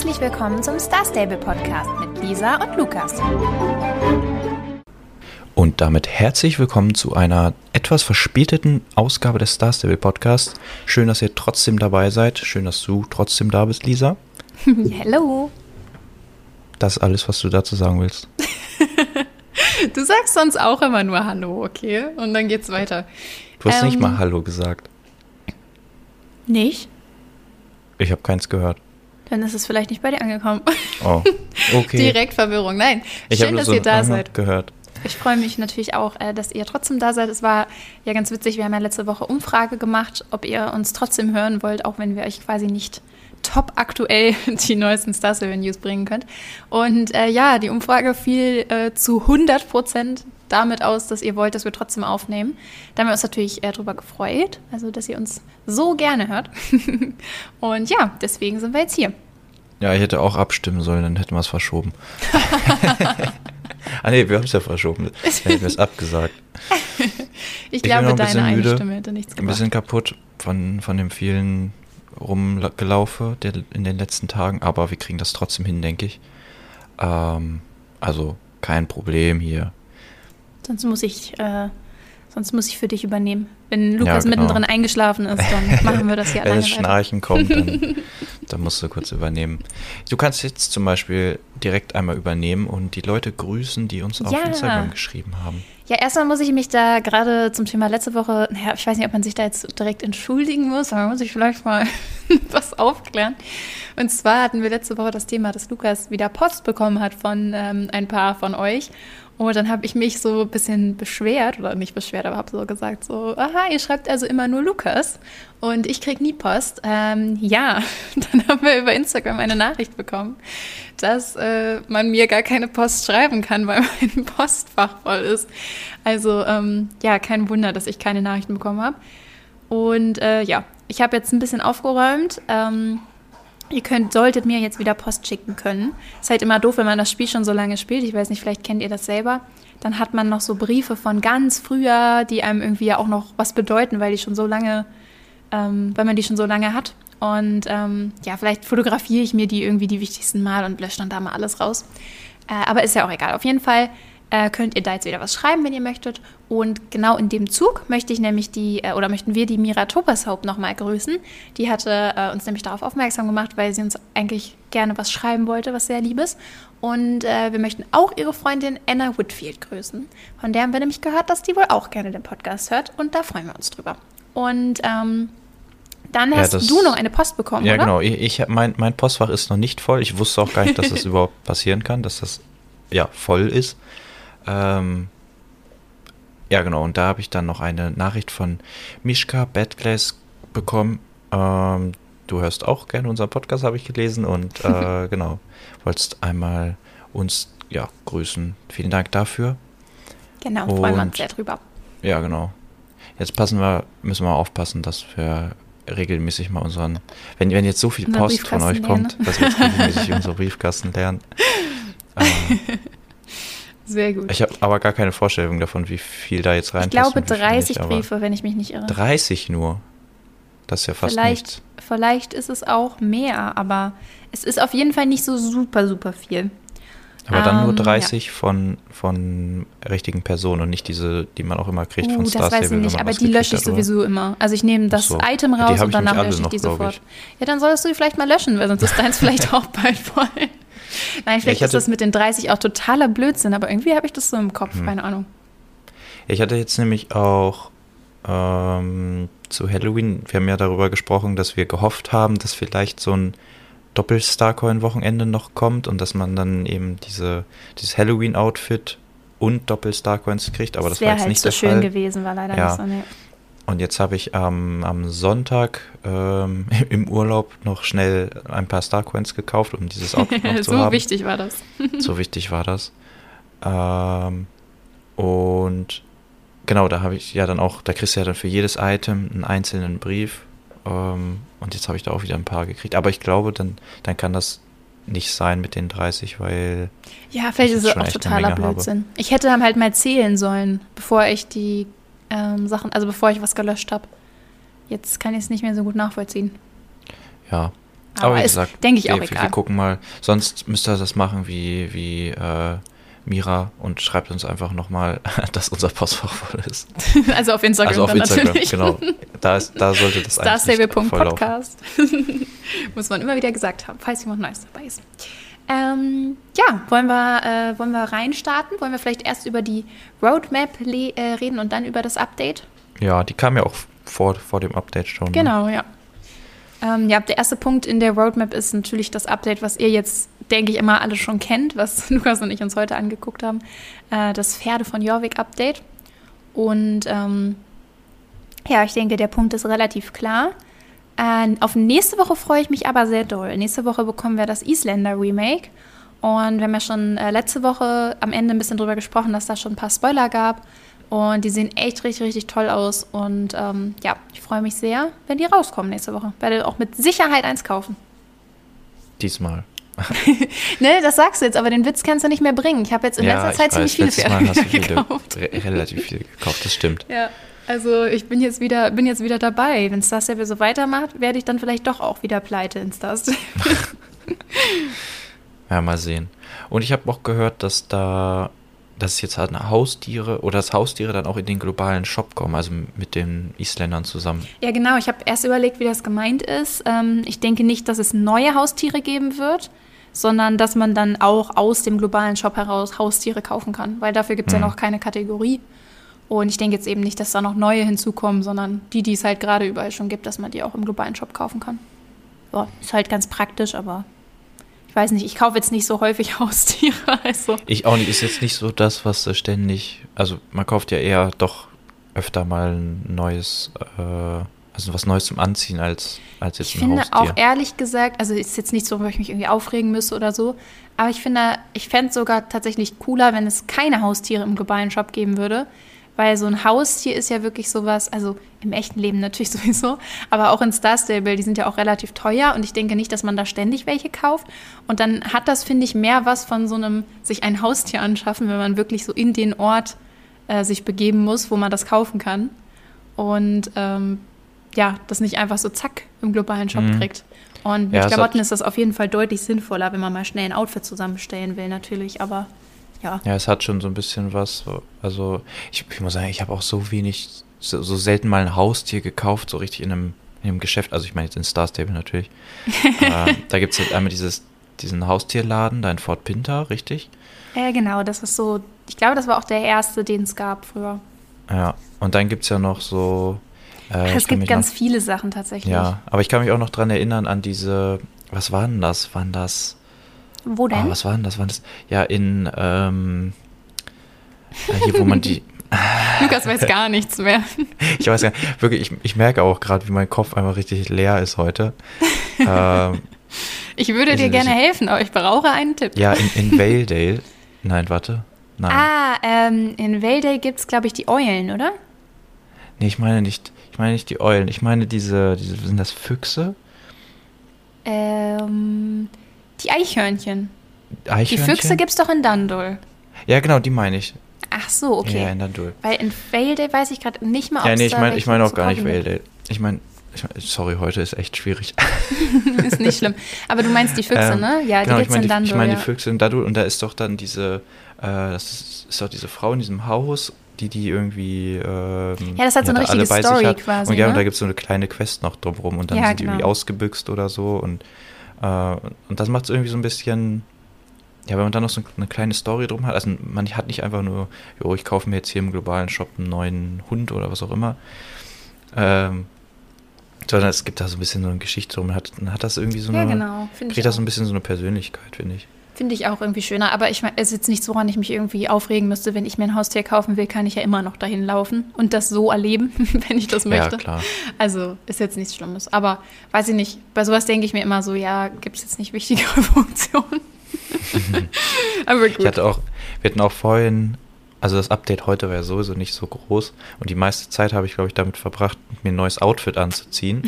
Herzlich willkommen zum Star Stable Podcast mit Lisa und Lukas. Und damit herzlich willkommen zu einer etwas verspäteten Ausgabe des Star Stable Podcasts. Schön, dass ihr trotzdem dabei seid. Schön, dass du trotzdem da bist, Lisa. Hello. Das ist alles, was du dazu sagen willst. du sagst sonst auch immer nur Hallo, okay? Und dann geht's weiter. Du hast ähm, nicht mal Hallo gesagt. Nicht? Ich habe keins gehört. Dann ist es vielleicht nicht bei dir angekommen. Oh, okay. Direkt Verwirrung. Nein, ich schön, dass so ihr da seid. gehört. Ich freue mich natürlich auch, äh, dass ihr trotzdem da seid. Es war ja ganz witzig. Wir haben ja letzte Woche Umfrage gemacht, ob ihr uns trotzdem hören wollt, auch wenn wir euch quasi nicht top aktuell die neuesten Star News bringen könnt. Und äh, ja, die Umfrage fiel äh, zu 100 Prozent damit aus, dass ihr wollt, dass wir trotzdem aufnehmen. Da haben wir uns natürlich äh, drüber gefreut, also dass ihr uns so gerne hört. Und ja, deswegen sind wir jetzt hier. Ja, ich hätte auch abstimmen sollen, dann hätten wir es verschoben. ah nee, wir haben es ja verschoben. Dann hätten wir es abgesagt. ich, ich glaube, deine eine müde, Stimme hätte nichts gemacht. Ein bisschen kaputt von, von dem vielen Rumgelaufe der, in den letzten Tagen, aber wir kriegen das trotzdem hin, denke ich. Ähm, also kein Problem hier. Sonst muss ich, äh, sonst muss ich für dich übernehmen. Wenn Lukas ja, genau. mittendrin eingeschlafen ist, dann machen wir das hier alleine. Wenn das Schnarchen kommt, dann, dann musst du kurz übernehmen. Du kannst jetzt zum Beispiel direkt einmal übernehmen und die Leute grüßen, die uns auf ja. Instagram geschrieben haben. Ja, erstmal muss ich mich da gerade zum Thema letzte Woche, naja, ich weiß nicht, ob man sich da jetzt direkt entschuldigen muss, aber muss ich vielleicht mal was aufklären. Und zwar hatten wir letzte Woche das Thema, dass Lukas wieder Post bekommen hat von ähm, ein paar von euch. Und dann habe ich mich so ein bisschen beschwert, oder nicht beschwert, aber habe so gesagt, so, aha, ihr schreibt also immer nur Lukas und ich kriege nie Post. Ähm, ja, dann haben wir über Instagram eine Nachricht bekommen, dass äh, man mir gar keine Post schreiben kann, weil mein Postfach voll ist. Also ähm, ja, kein Wunder, dass ich keine Nachrichten bekommen habe. Und äh, ja, ich habe jetzt ein bisschen aufgeräumt. Ähm, Ihr könnt, solltet mir jetzt wieder Post schicken können. Ist halt immer doof, wenn man das Spiel schon so lange spielt. Ich weiß nicht, vielleicht kennt ihr das selber. Dann hat man noch so Briefe von ganz früher, die einem irgendwie ja auch noch was bedeuten, weil die schon so lange, ähm, weil man die schon so lange hat. Und ähm, ja, vielleicht fotografiere ich mir die irgendwie die wichtigsten Mal und lösche dann da mal alles raus. Äh, aber ist ja auch egal. Auf jeden Fall äh, könnt ihr da jetzt wieder was schreiben, wenn ihr möchtet. Und genau in dem Zug möchte ich nämlich die, äh, oder möchten wir die Mira Topershope nochmal grüßen. Die hatte äh, uns nämlich darauf aufmerksam gemacht, weil sie uns eigentlich gerne was schreiben wollte, was sehr liebes. Und äh, wir möchten auch ihre Freundin Anna Whitfield grüßen. Von der haben wir nämlich gehört, dass die wohl auch gerne den Podcast hört. Und da freuen wir uns drüber. Und ähm, dann hast ja, das, du noch eine Post bekommen, ja, oder? genau. Ich, ich, mein, mein Postfach ist noch nicht voll. Ich wusste auch gar nicht, dass das überhaupt passieren kann, dass das ja voll ist. Ähm, ja, genau. Und da habe ich dann noch eine Nachricht von Mischka Badglass bekommen. Ähm, du hörst auch gerne unseren Podcast, habe ich gelesen. Und äh, genau, wolltest einmal uns ja, grüßen. Vielen Dank dafür. Genau, und, freuen wir uns sehr drüber. Ja, genau. Jetzt passen wir, müssen wir aufpassen, dass wir regelmäßig mal unseren, wenn, wenn jetzt so viel Post von euch lernen. kommt, dass wir jetzt regelmäßig unsere Briefkasten lernen. Ähm, Sehr gut. Ich habe aber gar keine Vorstellung davon, wie viel da jetzt rein Ich glaube 30 nicht, Briefe, wenn ich mich nicht irre. 30 nur. Das ist ja fast vielleicht, nichts. Vielleicht ist es auch mehr, aber es ist auf jeden Fall nicht so super, super viel. Aber dann nur 30 ähm, ja. von, von richtigen Personen und nicht diese, die man auch immer kriegt uh, von Star Das weiß ich nicht, aber die lösche ich sowieso immer. Also ich nehme das so. Item raus und danach lösche ich die sofort. Ich. Ja, dann solltest du die vielleicht mal löschen, weil sonst ist deins vielleicht auch bald voll. Nein, vielleicht ja, ist das mit den 30 auch totaler Blödsinn, aber irgendwie habe ich das so im Kopf, hm. keine Ahnung. Ich hatte jetzt nämlich auch ähm, zu Halloween, wir haben ja darüber gesprochen, dass wir gehofft haben, dass vielleicht so ein Doppel-Starcoin-Wochenende noch kommt und dass man dann eben diese, dieses Halloween-Outfit und Doppel-Starcoins kriegt, aber das, das war jetzt halt nicht so der schön Fall. gewesen, war leider ja. nicht so. Nee. Und jetzt habe ich ähm, am Sonntag ähm, im Urlaub noch schnell ein paar Starcoins gekauft, um dieses Outfit noch zu so haben. So wichtig war das. so wichtig war das. Ähm, und genau, da habe ich ja dann auch, da kriegst du ja dann für jedes Item einen einzelnen Brief. Ähm, und jetzt habe ich da auch wieder ein paar gekriegt. Aber ich glaube, dann, dann kann das nicht sein mit den 30, weil. Ja, vielleicht ist es auch totaler Blödsinn. Habe. Ich hätte halt mal zählen sollen, bevor ich die ähm, Sachen, also bevor ich was gelöscht habe. Jetzt kann ich es nicht mehr so gut nachvollziehen. Ja, Aber, Aber wie gesagt, denke ich wir, auch wir, egal. wir gucken mal. Sonst müsst ihr das machen wie, wie äh, Mira und schreibt uns einfach nochmal, dass unser Postfach voll ist. also auf Instagram Also auf Instagram, natürlich. genau. Da, ist, da sollte das eigentlich nicht volllaufen. Starstable.podcast. Muss man immer wieder gesagt haben, falls jemand Neues dabei ist. Ähm, ja, wollen wir, äh, wollen wir reinstarten? Wollen wir vielleicht erst über die Roadmap äh, reden und dann über das Update? Ja, die kam ja auch vor, vor dem Update schon. ne? Genau, ja. Ähm, ja, der erste Punkt in der Roadmap ist natürlich das Update, was ihr jetzt, denke ich, immer alle schon kennt, was Lukas und ich uns heute angeguckt haben. Äh, das Pferde von Jorvik Update. Und ähm, ja, ich denke, der Punkt ist relativ klar. Äh, auf nächste Woche freue ich mich aber sehr doll. Nächste Woche bekommen wir das Isländer Remake. Und wir haben ja schon äh, letzte Woche am Ende ein bisschen drüber gesprochen, dass da schon ein paar Spoiler gab. Und die sehen echt richtig, richtig toll aus. Und ähm, ja, ich freue mich sehr, wenn die rauskommen nächste Woche. Werde auch mit Sicherheit eins kaufen. Diesmal. Ne, das sagst du jetzt, aber den Witz kannst du nicht mehr bringen. Ich habe jetzt in letzter ich Zeit ziemlich viele Pferde gekauft. re relativ viele gekauft, das stimmt. Ja, also ich bin jetzt wieder, bin jetzt wieder dabei. Wenn Star Stable so weitermacht, werde ich dann vielleicht doch auch wieder pleite in Star Stable. Ja, mal sehen. Und ich habe auch gehört, dass da, dass jetzt halt Haustiere oder dass Haustiere dann auch in den globalen Shop kommen, also mit den Isländern zusammen. Ja, genau. Ich habe erst überlegt, wie das gemeint ist. Ähm, ich denke nicht, dass es neue Haustiere geben wird, sondern dass man dann auch aus dem globalen Shop heraus Haustiere kaufen kann, weil dafür gibt es Mhm. ja noch keine Kategorie. Und ich denke jetzt eben nicht, dass da noch neue hinzukommen, sondern die, die es halt gerade überall schon gibt, dass man die auch im globalen Shop kaufen kann. Ja, ist halt ganz praktisch, aber ich weiß nicht, ich kaufe jetzt nicht so häufig Haustiere. Also. Ich auch nicht, ist jetzt nicht so das, was ständig, also man kauft ja eher doch öfter mal ein neues, äh, also was Neues zum Anziehen als, als jetzt Ich ein finde Haustier. auch ehrlich gesagt, also ist jetzt nicht so, wo ich mich irgendwie aufregen müsste oder so, aber ich finde, ich fände es sogar tatsächlich cooler, wenn es keine Haustiere im globalen Shop geben würde. Weil so ein Haustier ist ja wirklich sowas, also im echten Leben natürlich sowieso, aber auch in Star Stable, die sind ja auch relativ teuer und ich denke nicht, dass man da ständig welche kauft. Und dann hat das, finde ich, mehr was von so einem sich ein Haustier anschaffen, wenn man wirklich so in den Ort äh, sich begeben muss, wo man das kaufen kann. Und ähm, ja, das nicht einfach so zack im globalen Shop Mhm. kriegt. Und mit Ja, Klamotten ist das auf jeden Fall deutlich sinnvoller, wenn man mal schnell ein Outfit zusammenstellen will, natürlich. Aber ja, Ja, es hat schon so ein bisschen was. so- Also, ich, ich muss sagen, ich habe auch so wenig, so, so selten mal ein Haustier gekauft, so richtig in einem, in einem Geschäft. Also, ich meine jetzt in Star Stable natürlich. äh, da gibt es jetzt einmal dieses, diesen Haustierladen, da in Fort Pinter, richtig? äh, genau, das ist so, ich glaube, das war auch der erste, den es gab früher. Ja, und dann gibt es ja noch so. Äh, Ach, es gibt ganz noch, viele Sachen tatsächlich. Ja, aber ich kann mich auch noch dran erinnern an diese. Was waren das? Waren das. Wo Oh, denn? was waren das? Waren das? Ja, in. Ähm, ja, hier, wo man die. Lukas weiß gar nichts mehr. Ich weiß ja, wirklich, ich, ich merke auch gerade, wie mein Kopf einfach richtig leer ist heute. ähm, Ich würde dir gerne helfen, aber ich brauche einen Tipp. ja, in, in Valedale. Nein, warte. Nein. Ah, ähm, in Valedale gibt es, glaube ich, die Eulen, oder? Nee, ich meine nicht, ich meine nicht die Eulen. Ich meine diese, diese sind das Füchse? Ähm, die Eichhörnchen. Die Eichhörnchen? Füchse gibt es doch in Dandul. Ja, genau, die meine ich. Ach so, okay. Ja, in Dandul. Weil in Valedale weiß ich gerade nicht mal, ob Ja, nee, ich meine ich meine auch gar nicht gibt. Valedale. Ich meine, ich mein, sorry, heute ist echt schwierig. Ist nicht schlimm. Aber du meinst die Füchse, Ähm, ne? Ja, genau, die ich gibt's meine in die, Dandul. ich meine ja. die Füchse in Dandul und da ist doch dann diese, äh, das ist, ist doch diese Frau in diesem Haus, die die irgendwie ähm, Ja, das hat so eine richtige Story quasi, Und ja, ne? und da gibt es so eine kleine Quest noch drumherum und dann Ja, sind die irgendwie genau. ausgebüxt oder so und, und das macht es irgendwie so ein bisschen, ja, wenn man dann noch so eine kleine Story drum hat, also man hat nicht einfach nur, jo, ich kaufe mir jetzt hier im globalen Shop einen neuen Hund oder was auch immer, ähm, sondern es gibt da so ein bisschen so eine Geschichte drum, man hat, man hat das irgendwie so ja, eine, genau. Finde ich, kriegt das so ein bisschen so eine Persönlichkeit, finde ich. Finde ich auch irgendwie schöner. Aber ich meine, es ist jetzt nichts, woran ich mich irgendwie aufregen müsste. Wenn ich mir ein Haustier kaufen will, kann ich ja immer noch dahin laufen und das so erleben, wenn ich das möchte. Ja, klar. Also ist jetzt nichts Schlimmes. Aber weiß ich nicht, bei sowas denke ich mir immer so, ja, gibt es jetzt nicht wichtigere Funktionen. Aber gut. Ich hatte auch, wir hatten auch vorhin, also das Update heute war ja sowieso nicht so groß und die meiste Zeit habe ich, glaube ich, damit verbracht, mir ein neues Outfit anzuziehen.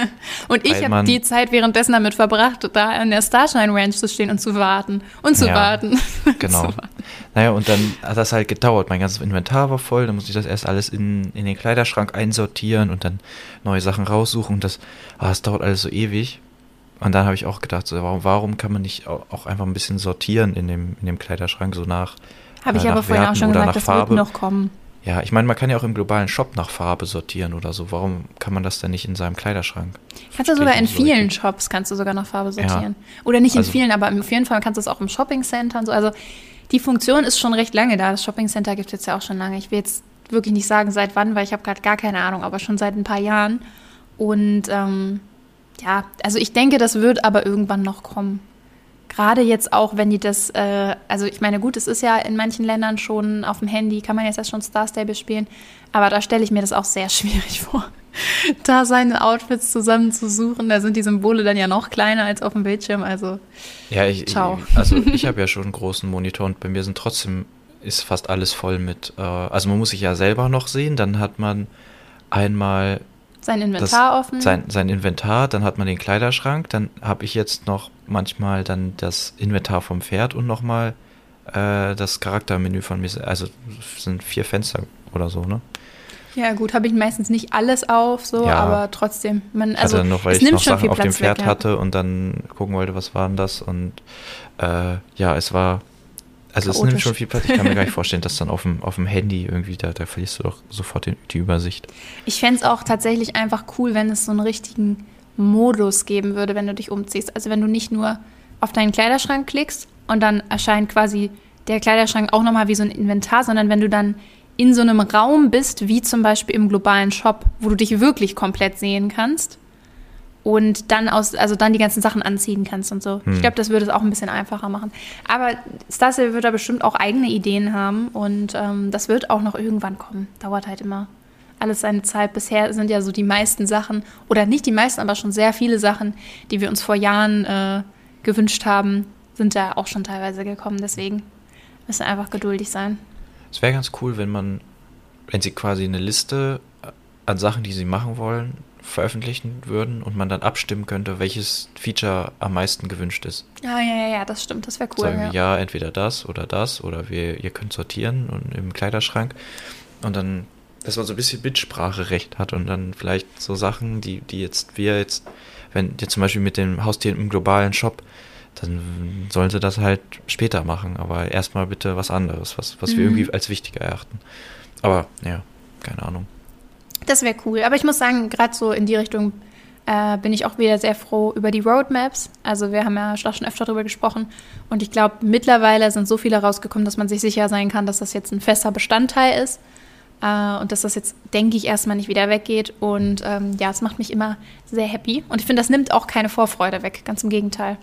und ich habe die Zeit währenddessen damit verbracht, da an der Starshine Ranch zu stehen und zu warten. Und zu Ja, warten. Genau. Zu warten. Naja, und dann hat das halt gedauert. Mein ganzes Inventar war voll, dann musste ich das erst alles in, in den Kleiderschrank einsortieren und dann neue Sachen raussuchen und das, ah, das dauert alles so ewig. Und dann habe ich auch gedacht, so, warum, warum kann man nicht auch einfach ein bisschen sortieren in dem, in dem Kleiderschrank, so nach. Habe ich äh, aber vorhin auch schon gesagt, das Farbe. wird noch kommen. Ja, ich meine, man kann ja auch im globalen Shop nach Farbe sortieren oder so. Warum kann man das denn nicht in seinem Kleiderschrank? Kannst du sogar in so vielen richtig. Shops kannst du sogar nach Farbe Ja. sortieren. Oder nicht in Also- vielen, aber auf jeden Fall kannst du es auch im Shopping-Center und so. Also die Funktion ist schon recht lange da. Das Shopping-Center gibt es jetzt ja auch schon lange. Ich will jetzt wirklich nicht sagen, seit wann, weil ich habe gerade gar keine Ahnung, aber schon seit ein paar Jahren. Und ähm, ja, also ich denke, das wird aber irgendwann noch kommen. Gerade jetzt auch, wenn die das, äh, also ich meine, gut, es ist ja in manchen Ländern schon auf dem Handy, kann man jetzt ja schon Star Stable spielen, aber da stelle ich mir das auch sehr schwierig vor, da seine Outfits zusammenzusuchen. Da sind die Symbole dann ja noch kleiner als auf dem Bildschirm, also Ja, ich, Ciao. ich also ich habe ja schon einen großen Monitor und bei mir sind trotzdem ist fast alles voll mit. Äh, also man muss sich ja selber noch sehen, dann hat man einmal sein das, Inventar offen. sein, sein Inventar, dann hat man den Kleiderschrank, dann habe ich jetzt noch manchmal dann das Inventar vom Pferd und nochmal äh, das Charaktermenü von mir. Also sind vier Fenster oder so, ne? ja gut, habe ich meistens nicht alles auf, so, Ja. aber trotzdem, man, also Also noch, weil es ich nimmt noch schon Sachen viel auf dem Pferd weg, ja. hatte und dann gucken wollte, was waren das und äh, ja, es war, also es nimmt schon viel Platz. Ich kann mir gar nicht vorstellen, dass dann auf dem, auf dem Handy irgendwie, da, da verlierst du doch sofort den, die Übersicht. Ich fände es auch tatsächlich einfach cool, wenn es so einen richtigen Modus geben würde, wenn du dich umziehst. Also wenn du nicht nur auf deinen Kleiderschrank klickst und dann erscheint quasi der Kleiderschrank auch nochmal wie so ein Inventar, sondern wenn du dann in so einem Raum bist, wie zum Beispiel im globalen Shop, wo du dich wirklich komplett sehen kannst und dann aus, also dann die ganzen Sachen anziehen kannst und so. Ich Hm. glaube, das würde es auch ein bisschen einfacher machen. Aber Star Stable wird da bestimmt auch eigene Ideen haben und ähm, das wird auch noch irgendwann kommen. Dauert halt immer alles seine Zeit. Bisher sind ja so die meisten Sachen, oder nicht die meisten, aber schon sehr viele Sachen, die wir uns vor Jahren äh, gewünscht haben, sind ja auch schon teilweise gekommen. Deswegen müssen wir einfach geduldig sein. Es wäre ganz cool, wenn man, wenn sie quasi eine Liste an Sachen, die sie machen wollen, veröffentlichen würden und man dann abstimmen könnte, welches Feature am meisten gewünscht ist. Ja, ja, ja, ja, das stimmt. Das wäre cool. Sagen ja. wir ja, entweder das oder das oder wir, ihr könnt sortieren und im Kleiderschrank und dann, dass man so ein bisschen Mitspracherecht hat und dann vielleicht so Sachen, die, die jetzt wir jetzt, wenn ihr zum Beispiel mit dem Haustier im globalen Shop, dann sollen sie das halt später machen, aber erstmal bitte was anderes, was, was wir Mhm. irgendwie als wichtiger erachten. Aber ja, keine Ahnung. Das wäre cool. Aber ich muss sagen, gerade so in die Richtung äh, bin ich auch wieder sehr froh über die Roadmaps. Also wir haben ja schon öfter darüber gesprochen. Und ich glaube, mittlerweile sind so viele rausgekommen, dass man sich sicher sein kann, dass das jetzt ein fester Bestandteil ist. Äh, und dass das jetzt, denke ich, erstmal nicht wieder weggeht. Und ähm, ja, es macht mich immer sehr happy. Und ich finde, das nimmt auch keine Vorfreude weg. Ganz im Gegenteil.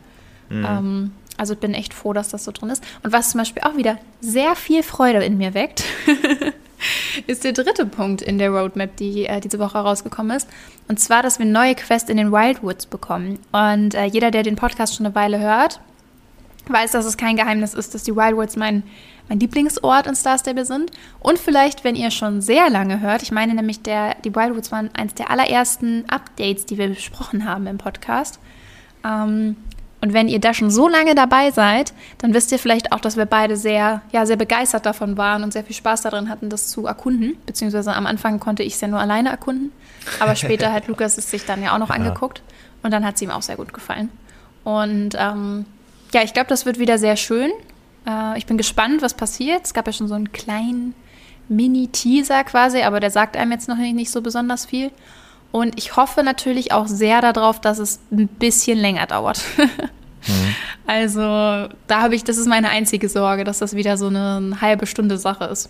Mhm. Ähm, also ich bin echt froh, dass das so drin ist. Und was zum Beispiel auch wieder sehr viel Freude in mir weckt, ist der dritte Punkt in der Roadmap, die äh, diese Woche rausgekommen ist. Und zwar, dass wir neue Quests in den Wildwoods bekommen. Und äh, jeder, der den Podcast schon eine Weile hört, weiß, dass es kein Geheimnis ist, dass die Wildwoods mein, mein Lieblingsort in Star Stable sind. Und vielleicht, wenn ihr schon sehr lange hört, ich meine nämlich, der, die Wildwoods waren eines der allerersten Updates, die wir besprochen haben im Podcast. Ähm, und wenn ihr da schon so lange dabei seid, dann wisst ihr vielleicht auch, dass wir beide sehr, ja, sehr begeistert davon waren und sehr viel Spaß darin hatten, das zu erkunden. Beziehungsweise am Anfang konnte ich es ja nur alleine erkunden. Aber später hat Lukas es sich dann ja auch noch Ja. angeguckt. Und dann hat es ihm auch sehr gut gefallen. Und ähm, ja, ich glaube, das wird wieder sehr schön. Äh, ich bin gespannt, was passiert. Es gab ja schon so einen kleinen Mini-Teaser quasi, aber der sagt einem jetzt noch nicht, nicht so besonders viel. Und ich hoffe natürlich auch sehr darauf, dass es ein bisschen länger dauert. Mhm. Also, da habe ich, das ist meine einzige Sorge, dass das wieder so eine halbe Stunde Sache ist.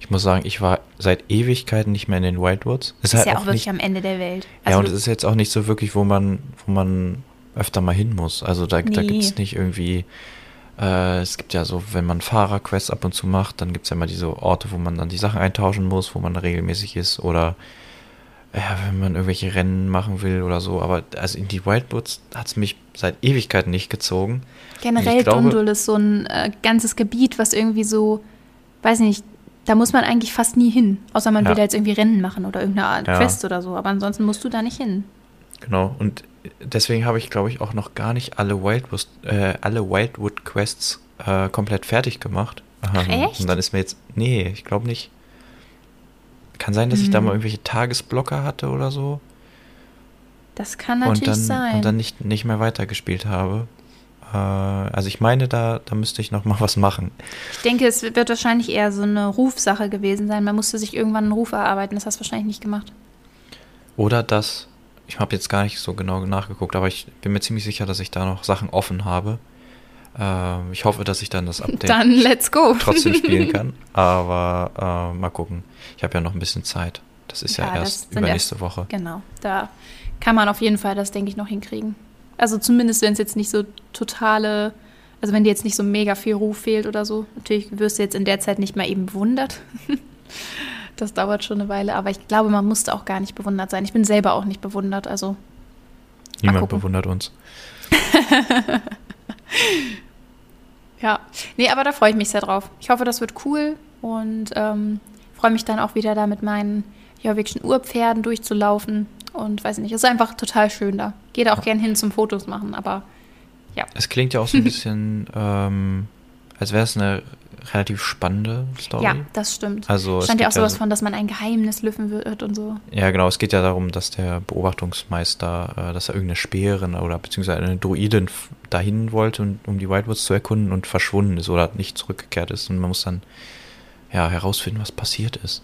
Ich muss sagen, ich war seit Ewigkeiten nicht mehr in den Wildwoods. Das ist ja auch wirklich am Ende der Welt. ja, Also, und es ist jetzt auch nicht so wirklich, wo man, wo man öfter mal hin muss. Also da, da Nee. gibt es nicht irgendwie, äh, es gibt ja so, wenn man Fahrerquests ab und zu macht, dann gibt es ja immer diese Orte, wo man dann die Sachen eintauschen muss, wo man regelmäßig ist oder ja, wenn man irgendwelche Rennen machen will oder so. Aber also in die Wildwoods hat es mich seit Ewigkeiten nicht gezogen. generell glaube- Dundul ist so ein äh, ganzes Gebiet, was irgendwie so, weiß nicht, da muss man eigentlich fast nie hin. Außer man Ja. will da jetzt irgendwie Rennen machen oder irgendeine Art Ja. Quest oder so. Aber ansonsten musst du da nicht hin. Genau, und deswegen habe ich, glaube ich, auch noch gar nicht alle Wildwood, äh, alle Wildwood Quests äh, komplett fertig gemacht. Ach, echt? Und dann ist mir jetzt, nee, ich glaube nicht. Kann sein, dass ich da Mhm. mal irgendwelche Tagesblocker hatte oder so. Das kann natürlich und dann, sein. Und dann nicht, nicht mehr weitergespielt habe. Äh, also ich meine, da, da müsste ich noch mal was machen. Ich denke, es wird wahrscheinlich eher so eine Rufsache gewesen sein. Man musste sich irgendwann einen Ruf erarbeiten. Das hast du wahrscheinlich nicht gemacht. Oder das, ich habe jetzt gar nicht so genau nachgeguckt, aber ich bin mir ziemlich sicher, dass ich da noch Sachen offen habe. Äh, ich hoffe, dass ich dann das Update Dann let's go. trotzdem spielen kann. Aber äh, mal gucken. Ich habe ja noch ein bisschen Zeit. Das ist ja, Ja, erst übernächste erst- Woche. Genau, da kann man auf jeden Fall das, denke ich, noch hinkriegen. Also zumindest, wenn es jetzt nicht so totale, also wenn dir jetzt nicht so mega viel Ruf fehlt oder so. Natürlich wirst du jetzt in der Zeit nicht mal eben bewundert. das dauert schon eine Weile, aber ich glaube, man musste auch gar nicht bewundert sein. Ich bin selber auch nicht bewundert, also Niemand bewundert uns. Ja. Nee, aber da freue ich mich sehr drauf. Ich hoffe, das wird cool und ähm, freue mich dann auch wieder da mit meinen jorvikschen Urpferden durchzulaufen und weiß nicht, es ist einfach total schön da. Gehe da auch gern hin zum Fotos machen, aber ja. Es klingt ja auch so ein bisschen, ähm, als wäre es eine relativ spannende Story. Ja, das stimmt. Also es Stand ja auch sowas so- von, dass man ein Geheimnis lüften wird und so. Ja, genau. Es geht ja darum, dass der Beobachtungsmeister, äh, dass er irgendeine Speerin oder beziehungsweise eine Druidin dahin wollte, und, um die Whitewoods zu erkunden und verschwunden ist oder nicht zurückgekehrt ist. Und man muss dann ja herausfinden, was passiert ist.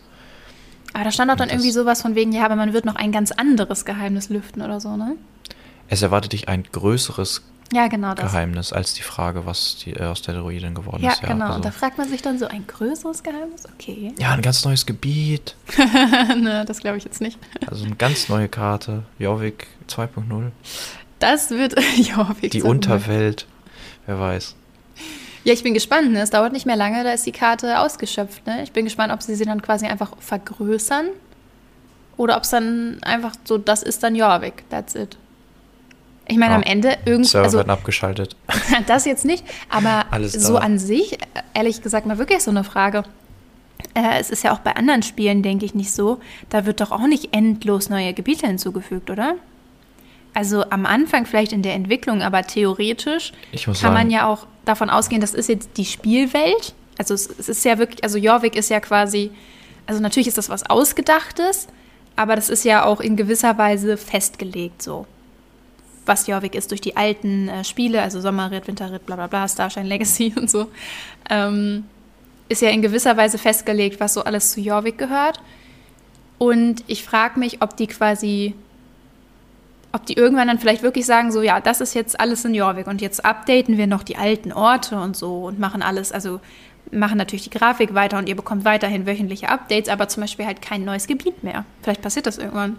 Aber da stand auch dann irgendwie sowas von wegen, ja, aber man wird noch ein ganz anderes Geheimnis lüften oder so, ne? Es erwartet dich ein größeres Ja, genau das. Geheimnis als die Frage, was die, äh, aus der Druidin geworden Ja, ist. genau. also- Und da fragt man sich dann so, ein größeres Geheimnis? Okay. ja, ein ganz neues Gebiet. ne, das glaube ich jetzt nicht. Also eine ganz neue Karte. Jorvik 2.0. Das wird, ja, wie Die Unterwelt. Wer weiß. Ja, ich bin gespannt. Ne? Es dauert nicht mehr lange, da ist die Karte ausgeschöpft. Ne? Ich bin gespannt, ob sie sie dann quasi einfach vergrößern oder ob es dann einfach so, das ist dann Jorvik, that's it. Ich meine, Ja. am Ende irgendwie, Server also werden abgeschaltet. das jetzt nicht, aber Alles so an sich, ehrlich gesagt, mal wirklich so eine Frage. Äh, es ist ja auch bei anderen Spielen, denke ich, nicht so. Da wird doch auch nicht endlos neue Gebiete hinzugefügt, oder? Also am Anfang vielleicht in der Entwicklung, aber theoretisch kann man sagen- ja auch davon ausgehen, das ist jetzt die Spielwelt. Also es, es ist ja wirklich, also Jorvik ist ja quasi, also natürlich ist das was Ausgedachtes, aber das ist ja auch in gewisser Weise festgelegt so. Was Jorvik ist durch die alten äh, Spiele, also Sommerritt, Winterritt, bla bla bla, Starshine Legacy und so, ähm, ist ja in gewisser Weise festgelegt, was so alles zu Jorvik gehört. Und ich frage mich, ob die quasi ob die irgendwann dann vielleicht wirklich sagen, so, ja, das ist jetzt alles in Jorvik und jetzt updaten wir noch die alten Orte und so und machen alles, also machen natürlich die Grafik weiter und ihr bekommt weiterhin wöchentliche Updates, aber zum Beispiel halt kein neues Gebiet mehr. Vielleicht passiert das irgendwann.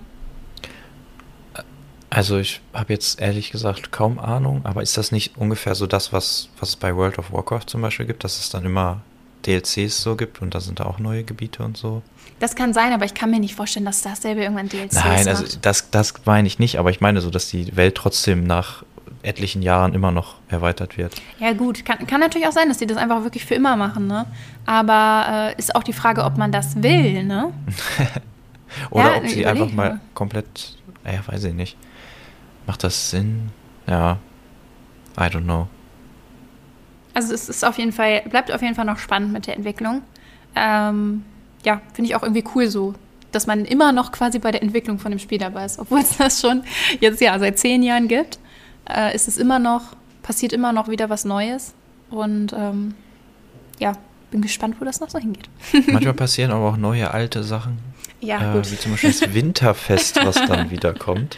Also ich habe jetzt ehrlich gesagt kaum Ahnung, aber ist das nicht ungefähr so das, was, was es bei World of Warcraft zum Beispiel gibt, dass es dann immer DLCs so gibt und da sind da auch neue Gebiete und so? Das kann sein, aber ich kann mir nicht vorstellen, dass das selber irgendwann DLCs Nein, also macht. das, das meine ich nicht, aber ich meine so, dass die Welt trotzdem nach etlichen Jahren immer noch erweitert wird. Ja gut, kann, kann natürlich auch sein, dass die das einfach wirklich für immer machen, ne? Aber äh, ist auch die Frage, ob man das will, ne? Oder Ja, ob sie einfach mal mal. komplett, ja, weiß ich nicht. Macht das Sinn? Ja, I don't know. Also es ist auf jeden Fall, bleibt auf jeden Fall noch spannend mit der Entwicklung. Ähm, ja, finde ich auch irgendwie cool so, dass man immer noch quasi bei der Entwicklung von dem Spiel dabei ist. Obwohl es das schon jetzt ja seit zehn Jahren gibt, äh, ist es immer noch, passiert immer noch wieder was Neues. Und ähm, ja, bin gespannt, wo das noch so hingeht. Manchmal passieren aber auch neue alte Sachen. Ja, äh, gut. Wie zum Beispiel das Winterfest, was dann wieder kommt.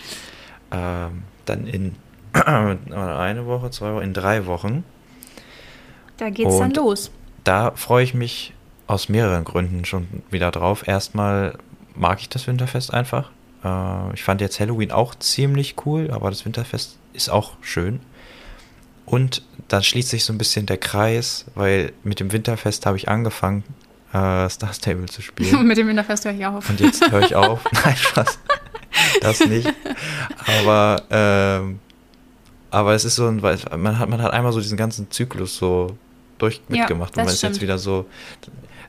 Ähm, dann in eine Woche, zwei Wochen, in drei Wochen. Da geht's dann und- los. Da freue ich mich aus mehreren Gründen schon wieder drauf. Erstmal mag ich das Winterfest einfach. Äh, ich fand jetzt Halloween auch ziemlich cool, aber das Winterfest ist auch schön. Und dann schließt sich so ein bisschen der Kreis, weil mit dem Winterfest habe ich angefangen, äh, Star Stable zu spielen. mit dem Winterfest höre ich auf. Und jetzt höre ich auf. Nein, Spaß. Das nicht. Aber, ähm, aber es ist so ein, weil man hat, man hat einmal so diesen ganzen Zyklus so durch Ja, mitgemacht. und das man ist jetzt stimmt. wieder so,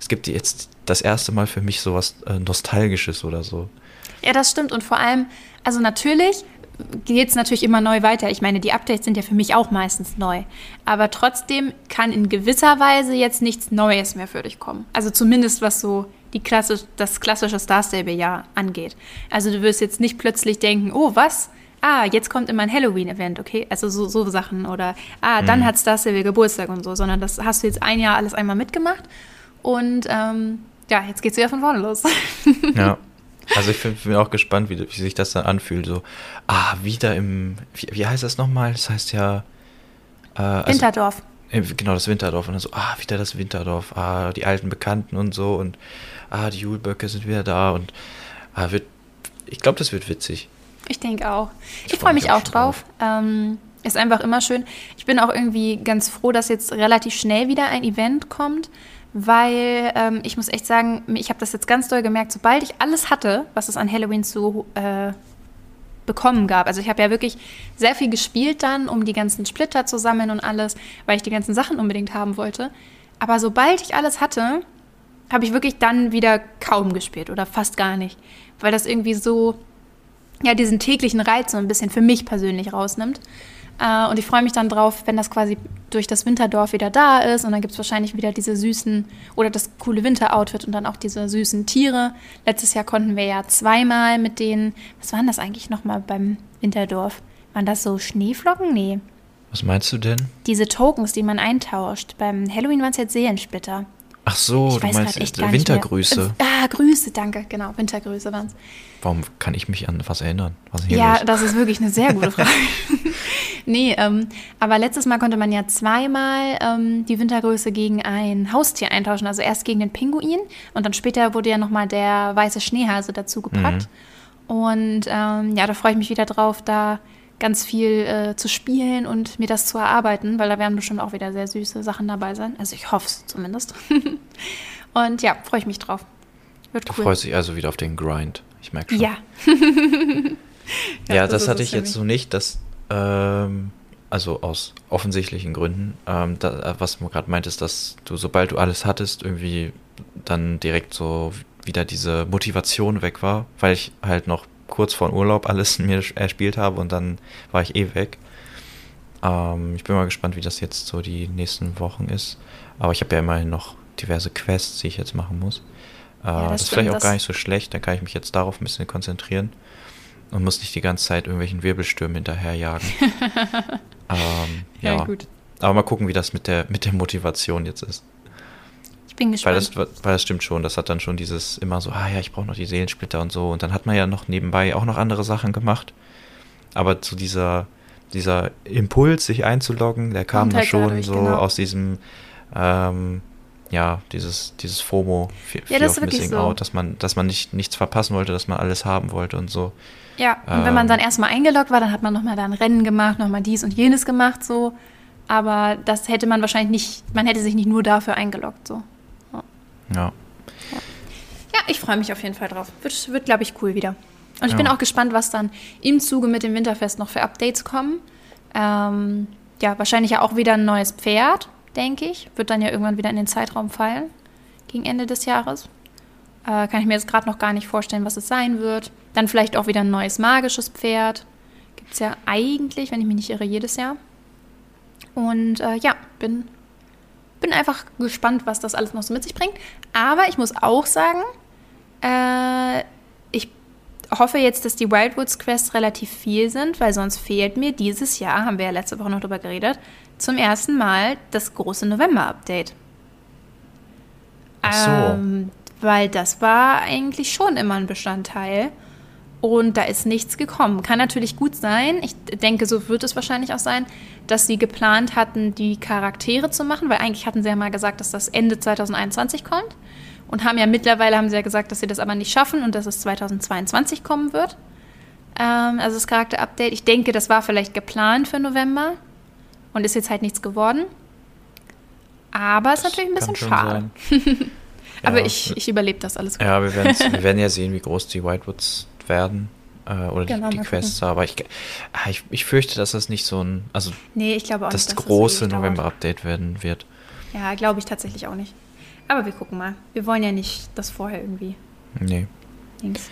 es gibt jetzt das erste Mal für mich so was äh, Nostalgisches oder so. Ja, das stimmt. Und vor allem, also natürlich geht es natürlich immer neu weiter. Ich meine, die Updates sind ja für mich auch meistens neu. Aber trotzdem kann in gewisser Weise jetzt nichts Neues mehr für dich kommen. Also zumindest was so die klassisch, das klassische Star Stable-Jahr angeht. Also du wirst jetzt nicht plötzlich denken, oh was, ah, jetzt kommt immer ein Halloween-Event, okay? Also so, so Sachen oder, ah, dann mhm. hat Star Silver Geburtstag und so, sondern das hast du jetzt ein Jahr alles einmal mitgemacht und ähm, ja, jetzt geht's wieder von vorne los. Ja. Also ich bin, bin auch gespannt, wie, wie, sich das dann anfühlt. So, ah, wieder im, wie, wie heißt das nochmal? Das heißt ja äh, also, Winterdorf. Genau, das Winterdorf. Und dann so, ah, wieder das Winterdorf, ah, die alten Bekannten und so und ah, die Julböcke sind wieder da und ah, wird, ich glaube, das wird witzig. Ich denke auch. Ich, ich freue mich, mich auch drauf. Ähm, ist einfach immer schön. Ich bin auch irgendwie ganz froh, dass jetzt relativ schnell wieder ein Event kommt, weil ähm, ich muss echt sagen, ich habe das jetzt ganz doll gemerkt, sobald ich alles hatte, was es an Halloween zu äh, bekommen gab. Also ich habe ja wirklich sehr viel gespielt dann, um die ganzen Splitter zu sammeln und alles, weil ich die ganzen Sachen unbedingt haben wollte. Aber sobald ich alles hatte, habe ich wirklich dann wieder kaum gespielt oder fast gar nicht, weil das irgendwie so ja diesen täglichen Reiz so ein bisschen für mich persönlich rausnimmt. Äh, und ich freue mich dann drauf, wenn das quasi durch das Winterdorf wieder da ist. Und dann gibt es wahrscheinlich wieder diese süßen oder das coole Winteroutfit und dann auch diese süßen Tiere. Letztes Jahr konnten wir ja zweimal mit denen, was waren das eigentlich nochmal beim Winterdorf? Waren das so Schneeflocken? Nee. Was meinst du denn? Diese Tokens, die man eintauscht. Beim Halloween waren es jetzt Seelenspitter. Ach so, du meinst echt Wintergrüße. Äh, ah, Grüße, danke, genau, Wintergrüße waren es. Warum kann ich mich an was erinnern? Was ja, los? das ist wirklich eine sehr gute Frage. nee, ähm, aber letztes Mal konnte man ja zweimal ähm, die Wintergröße gegen ein Haustier eintauschen. Also erst gegen den Pinguin und dann später wurde ja nochmal der weiße Schneehase dazu gepackt. Mhm. Und ähm, ja, da freue ich mich wieder drauf, da ganz viel äh, zu spielen und mir das zu erarbeiten, weil da werden bestimmt auch wieder sehr süße Sachen dabei sein. Also ich hoffe es zumindest. und ja, freue ich mich drauf. Wird cool. Du freust dich also wieder auf den Grind. Ich merke schon. Ja. ja, ja, das, das hatte ich jetzt so nicht, dass, ähm, also aus offensichtlichen Gründen, ähm, da, was du gerade meintest, dass du, sobald du alles hattest, irgendwie dann direkt so wieder diese Motivation weg war, weil ich halt noch kurz vor Urlaub alles mir erspielt habe und dann war ich eh weg. Ähm, ich bin mal gespannt, wie das jetzt so die nächsten Wochen ist. Aber ich habe ja immerhin noch diverse Quests, die ich jetzt machen muss. Äh, ja, das, das ist vielleicht auch gar nicht so schlecht, dann kann ich mich jetzt darauf ein bisschen konzentrieren und muss nicht die ganze Zeit irgendwelchen Wirbelstürmen hinterherjagen. ähm, ja. ja, gut. Aber mal gucken, wie das mit der, mit der Motivation jetzt ist. Bin gespannt. Weil das, weil das stimmt schon, das hat dann schon dieses immer so, ah ja, ich brauche noch die Seelensplitter und so. Und dann hat man ja noch nebenbei auch noch andere Sachen gemacht. Aber zu dieser, dieser Impuls, sich einzuloggen, der kam da schon dadurch, so genau. aus diesem, ähm, ja, dieses, dieses FOMO, Fear, ja, das of Missing so. Out, dass man, dass man nicht, nichts verpassen wollte, dass man alles haben wollte und so. Ja, und ähm, wenn man ähm. dann erstmal eingeloggt war, dann hat man nochmal dann Rennen gemacht, nochmal dies und jenes gemacht, so. Aber das hätte man wahrscheinlich nicht, man hätte sich nicht nur dafür eingeloggt, so. Ja. Ja, ich freue mich auf jeden Fall drauf. Wird, wird glaube ich, cool wieder. Und ich ja. bin auch gespannt, was dann im Zuge mit dem Winterfest noch für Updates kommen. Ähm, ja, wahrscheinlich ja auch wieder ein neues Pferd, denke ich. Wird dann ja irgendwann wieder in den Zeitraum fallen, gegen Ende des Jahres. Äh, kann ich mir jetzt gerade noch gar nicht vorstellen, was es sein wird. Dann vielleicht auch wieder ein neues magisches Pferd. Gibt es ja eigentlich, wenn ich mich nicht irre, jedes Jahr. Und äh, ja, bin bin einfach gespannt, was das alles noch so mit sich bringt. Aber ich muss auch sagen, äh, ich hoffe jetzt, dass die Wildwoods Quests relativ viel sind, weil sonst fehlt mir dieses Jahr, haben wir ja letzte Woche noch drüber geredet, zum ersten Mal das große November-Update. Ach so. Ähm, weil das war eigentlich schon immer ein Bestandteil. Und da ist nichts gekommen. Kann natürlich gut sein. Ich denke, so wird es wahrscheinlich auch sein, dass sie geplant hatten, die Charaktere zu machen, weil eigentlich hatten sie ja mal gesagt, dass das Ende 2021 kommt. Und haben ja mittlerweile haben sie ja gesagt, dass sie das aber nicht schaffen und dass es 2022 kommen wird. Ähm, also das Charakterupdate. Ich denke, das war vielleicht geplant für November und ist jetzt halt nichts geworden. Aber es ist natürlich ein bisschen schade. aber ja, ich, ich überlebe das alles gut. Ja, wir, wir werden ja sehen, wie groß die Whitewoods werden. Äh, oder genau, die, die Quests, gucken. aber ich, ah, ich, ich fürchte, dass das nicht so ein, also nee, ich glaube auch das nicht, große November-Update werden wird. Ja, glaube ich tatsächlich auch nicht. Aber wir gucken mal. Wir wollen ja nicht das vorher irgendwie. Nee. Links.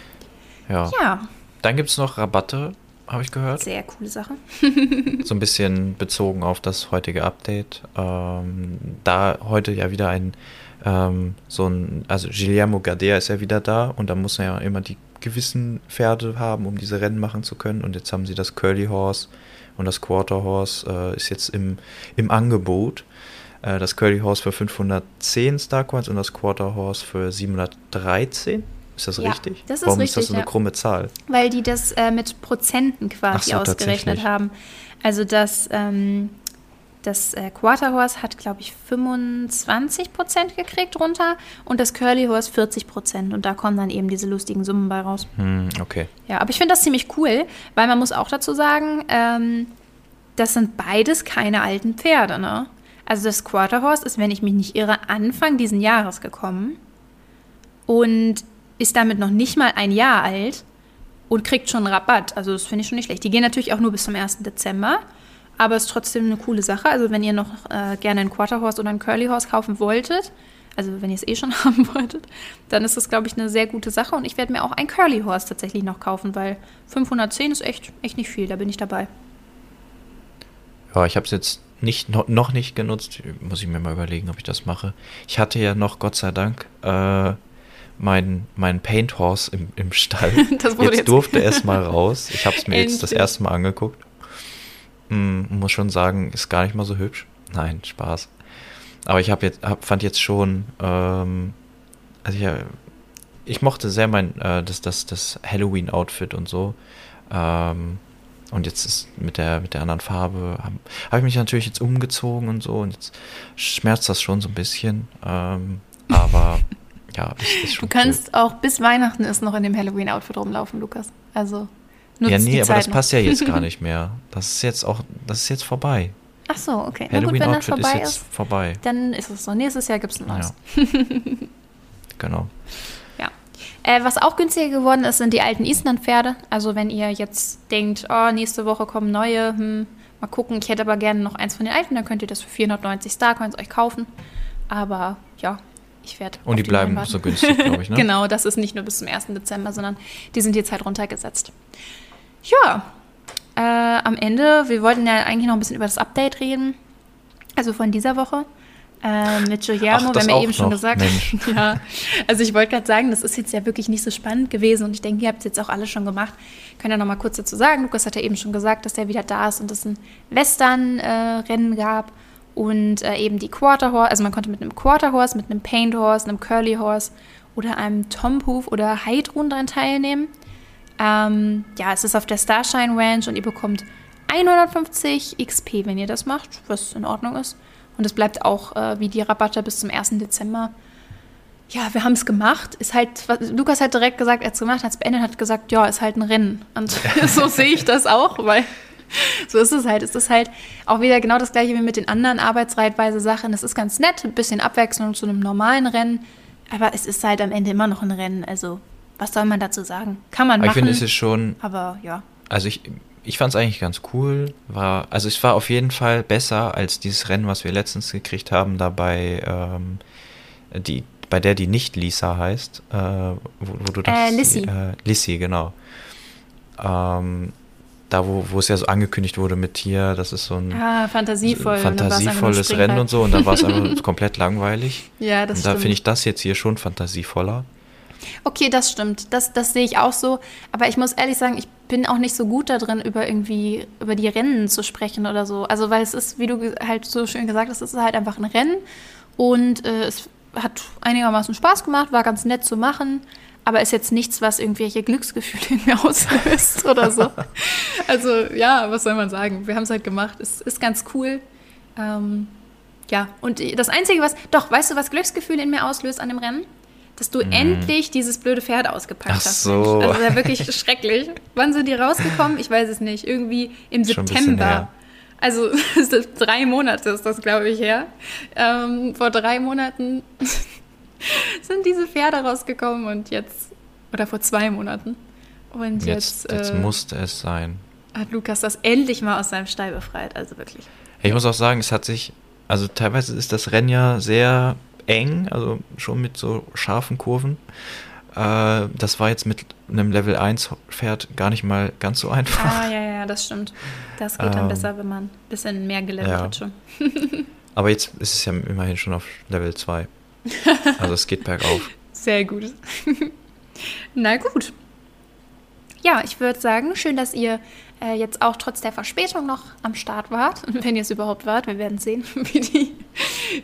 Ja. ja. Dann gibt es noch Rabatte, habe ich gehört. Sehr coole Sache. so ein bisschen bezogen auf das heutige Update. Ähm, da heute ja wieder ein ähm, so ein, also Guillermo Gadea ist ja wieder da und da muss er ja immer die gewissen Pferde haben, um diese Rennen machen zu können. Und jetzt haben sie das Curly Horse und das Quarter Horse äh, ist jetzt im, im Angebot. Äh, das Curly Horse für 510 Star Coins und das Quarter Horse für 713. Ist das Ja, richtig? das ist Warum richtig, ist das so eine ja. krumme Zahl? Weil die das äh, mit Prozenten quasi so, ausgerechnet haben. Also das, ähm, das äh, Quarter Horse hat, glaube ich, 25 Prozent gekriegt runter und das Curly Horse 40 Prozent. Und da kommen dann eben diese lustigen Summen bei raus. Hm, okay. Ja, aber ich finde das ziemlich cool, weil man muss auch dazu sagen, ähm, das sind beides keine alten Pferde, ne? Also das Quarter Horse ist, wenn ich mich nicht irre, Anfang diesen Jahres gekommen und ist damit noch nicht mal ein Jahr alt und kriegt schon Rabatt. Also das finde ich schon nicht schlecht. Die gehen natürlich auch nur bis zum 1. Dezember, aber ist trotzdem eine coole Sache. Also wenn ihr noch äh, gerne einen Quarter Horse oder einen Curly Horse kaufen wolltet, also wenn ihr es eh schon haben wolltet, dann ist das, glaube ich, eine sehr gute Sache. Und ich werde mir auch ein Curly Horse tatsächlich noch kaufen, weil 510 ist echt, echt nicht viel. Da bin ich dabei. Ja, ich habe es jetzt nicht, noch, noch nicht genutzt. Muss ich mir mal überlegen, ob ich das mache. Ich hatte ja noch, Gott sei Dank, äh, meinen mein Paint Horse im, im Stall. Das wurde jetzt, jetzt- durfte es mal raus. Ich habe es mir jetzt das erste Mal angeguckt. Hm, muss schon sagen, ist gar nicht mal so hübsch. Nein, Spaß. Aber ich habe jetzt, hab, fand jetzt schon, ähm, also ich, äh, ich mochte sehr mein, äh, das, das, das Halloween-Outfit und so. Ähm, und jetzt ist mit der, mit der anderen Farbe, habe hab ich mich natürlich jetzt umgezogen und so. Und jetzt schmerzt das schon so ein bisschen. Ähm, aber ja, ist, ist Du schon kannst auch bis Weihnachten ist noch in dem Halloween-Outfit rumlaufen, Lukas. Also cool. Nutzt Ja, die nee, aber Zeit das noch. passt ja jetzt gar nicht mehr. Das ist jetzt auch, das ist jetzt vorbei. Ach so, okay. Na gut, wenn das ist vorbei jetzt ist, vorbei. dann ist es so. Nächstes Jahr gibt es ein neues. Ja. genau. Ja. Äh, was auch günstiger geworden ist, sind die alten Island-Pferde. Also wenn ihr jetzt denkt, oh, nächste Woche kommen neue, hm, mal gucken, ich hätte aber gerne noch eins von den alten, dann könnt ihr das für 490 Starcoins euch kaufen. Aber ja, ich werde. Und die bleiben so günstig, glaube ich, ne? Genau, das ist nicht nur bis zum 1. Dezember, sondern die sind jetzt halt runtergesetzt. Ja, äh, am Ende, wir wollten ja eigentlich noch ein bisschen über das Update reden. Also von dieser Woche. Äh, mit Ach, wir haben ja eben schon noch, gesagt. Mensch. ja, also ich wollte gerade sagen, das ist jetzt ja wirklich nicht so spannend gewesen und ich denke, ihr habt es jetzt auch alle schon gemacht. Könnt ihr noch mal kurz dazu sagen. Lukas hat ja eben schon gesagt, dass er wieder da ist und es ein Western-Rennen gab und äh, eben die Quarter Horse, also man konnte mit einem Quarter Horse, mit einem Paint Horse, einem Curly Horse oder einem Tom Hoof oder Heidrun daran teilnehmen. Ähm, ja, es ist auf der Starshine Ranch und ihr bekommt 150 XP, wenn ihr das macht, was in Ordnung ist. Und es bleibt auch äh, wie die Rabatte bis zum 1. Dezember. Ja, wir haben es gemacht. Ist halt, was- Lukas hat direkt gesagt, er hat es gemacht, hat es beendet, hat gesagt, ja, ist halt ein Rennen. Und so sehe ich das auch, weil so ist es halt. Es ist halt auch wieder genau das gleiche wie mit den anderen Arbeitsreitweise-Sachen. Es ist ganz nett, ein bisschen Abwechslung zu einem normalen Rennen. Aber es ist halt am Ende immer noch ein Rennen. Also, was soll man dazu sagen? Kann man Aber ich machen. finde, es ist schon, aber ja. also ich, ich fand es eigentlich ganz cool. War, also es war auf jeden Fall besser als dieses Rennen, was wir letztens gekriegt haben, dabei, ähm, die, bei der die nicht Lisa heißt, äh, wo, wo du Äh, Lissy. Äh, Lissy, genau. Ähm, da, wo, wo es ja so angekündigt wurde mit hier, das ist so ein Ah, fantasievoll. ein fantasievolles Rennen und so und dann war es einfach komplett langweilig. Ja, das und da finde ich das jetzt hier schon fantasievoller. Okay, das stimmt. Das, das sehe ich auch so. Aber ich muss ehrlich sagen, ich bin auch nicht so gut da drin, über irgendwie über die Rennen zu sprechen oder so. Also weil es ist, wie du halt so schön gesagt hast, es ist halt einfach ein Rennen und äh, es hat einigermaßen Spaß gemacht, war ganz nett zu machen, aber ist jetzt nichts, was irgendwelche Glücksgefühle in mir auslöst oder so. Also ja, was soll man sagen? Wir haben es halt gemacht. Es ist ganz cool. Ähm, ja, und das Einzige, was, doch, weißt du, was Glücksgefühle in mir auslöst an dem Rennen? Dass du endlich dieses blöde Pferd ausgepackt Ach hast. so. Also ja wirklich schrecklich. Wann sind die rausgekommen? Ich weiß es nicht. Irgendwie im Schon September. Also drei Monate ist das, glaube ich, her. Ähm, vor drei Monaten sind diese Pferde rausgekommen und jetzt, oder vor zwei Monaten. Und Jetzt, jetzt, jetzt äh, musste es sein. hat Lukas das endlich mal aus seinem Stall befreit. Also wirklich. Ich muss auch sagen, es hat sich, also teilweise ist das Rennen ja sehr eng, also schon mit so scharfen Kurven. Äh, das war jetzt mit einem Level 1 Pferd gar nicht mal ganz so einfach. Ah, ja, ja, das stimmt. Das geht dann Ähm, besser, wenn man ein bisschen mehr gelevelt ja. hat schon. Aber jetzt ist es ja immerhin schon auf Level 2. Also es geht bergauf. Sehr gut. Na gut. ja, ich würde sagen, schön, dass ihr äh, jetzt auch trotz der Verspätung noch am Start wart. Wenn ihr es überhaupt wart, wir werden sehen, wie die,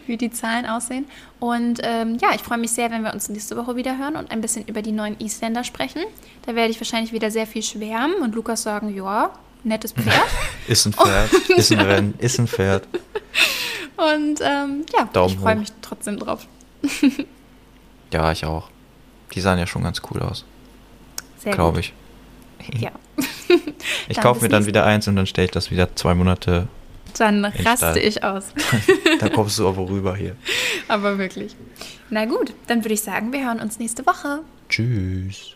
wie die Zahlen aussehen. Und ähm, ja, ich freue mich sehr, wenn wir uns nächste Woche wieder hören und ein bisschen über die neuen Isländer sprechen. Da werde ich wahrscheinlich wieder sehr viel schwärmen und Lukas sagen, ja, nettes Pferd. ist ein Pferd, und, ist ein Rennen, ist ein Pferd. Und ähm, ja, Daumen ich freue mich trotzdem drauf. ja, ich auch. Die sahen ja schon ganz cool aus. Glaube ich. Ja. ich kaufe mir dann wieder eins und dann stelle ich das wieder zwei Monate. Dann raste Stall. ich aus. dann kommst du aber rüber hier. Aber wirklich. Na gut, dann würde ich sagen, wir hören uns nächste Woche. Tschüss.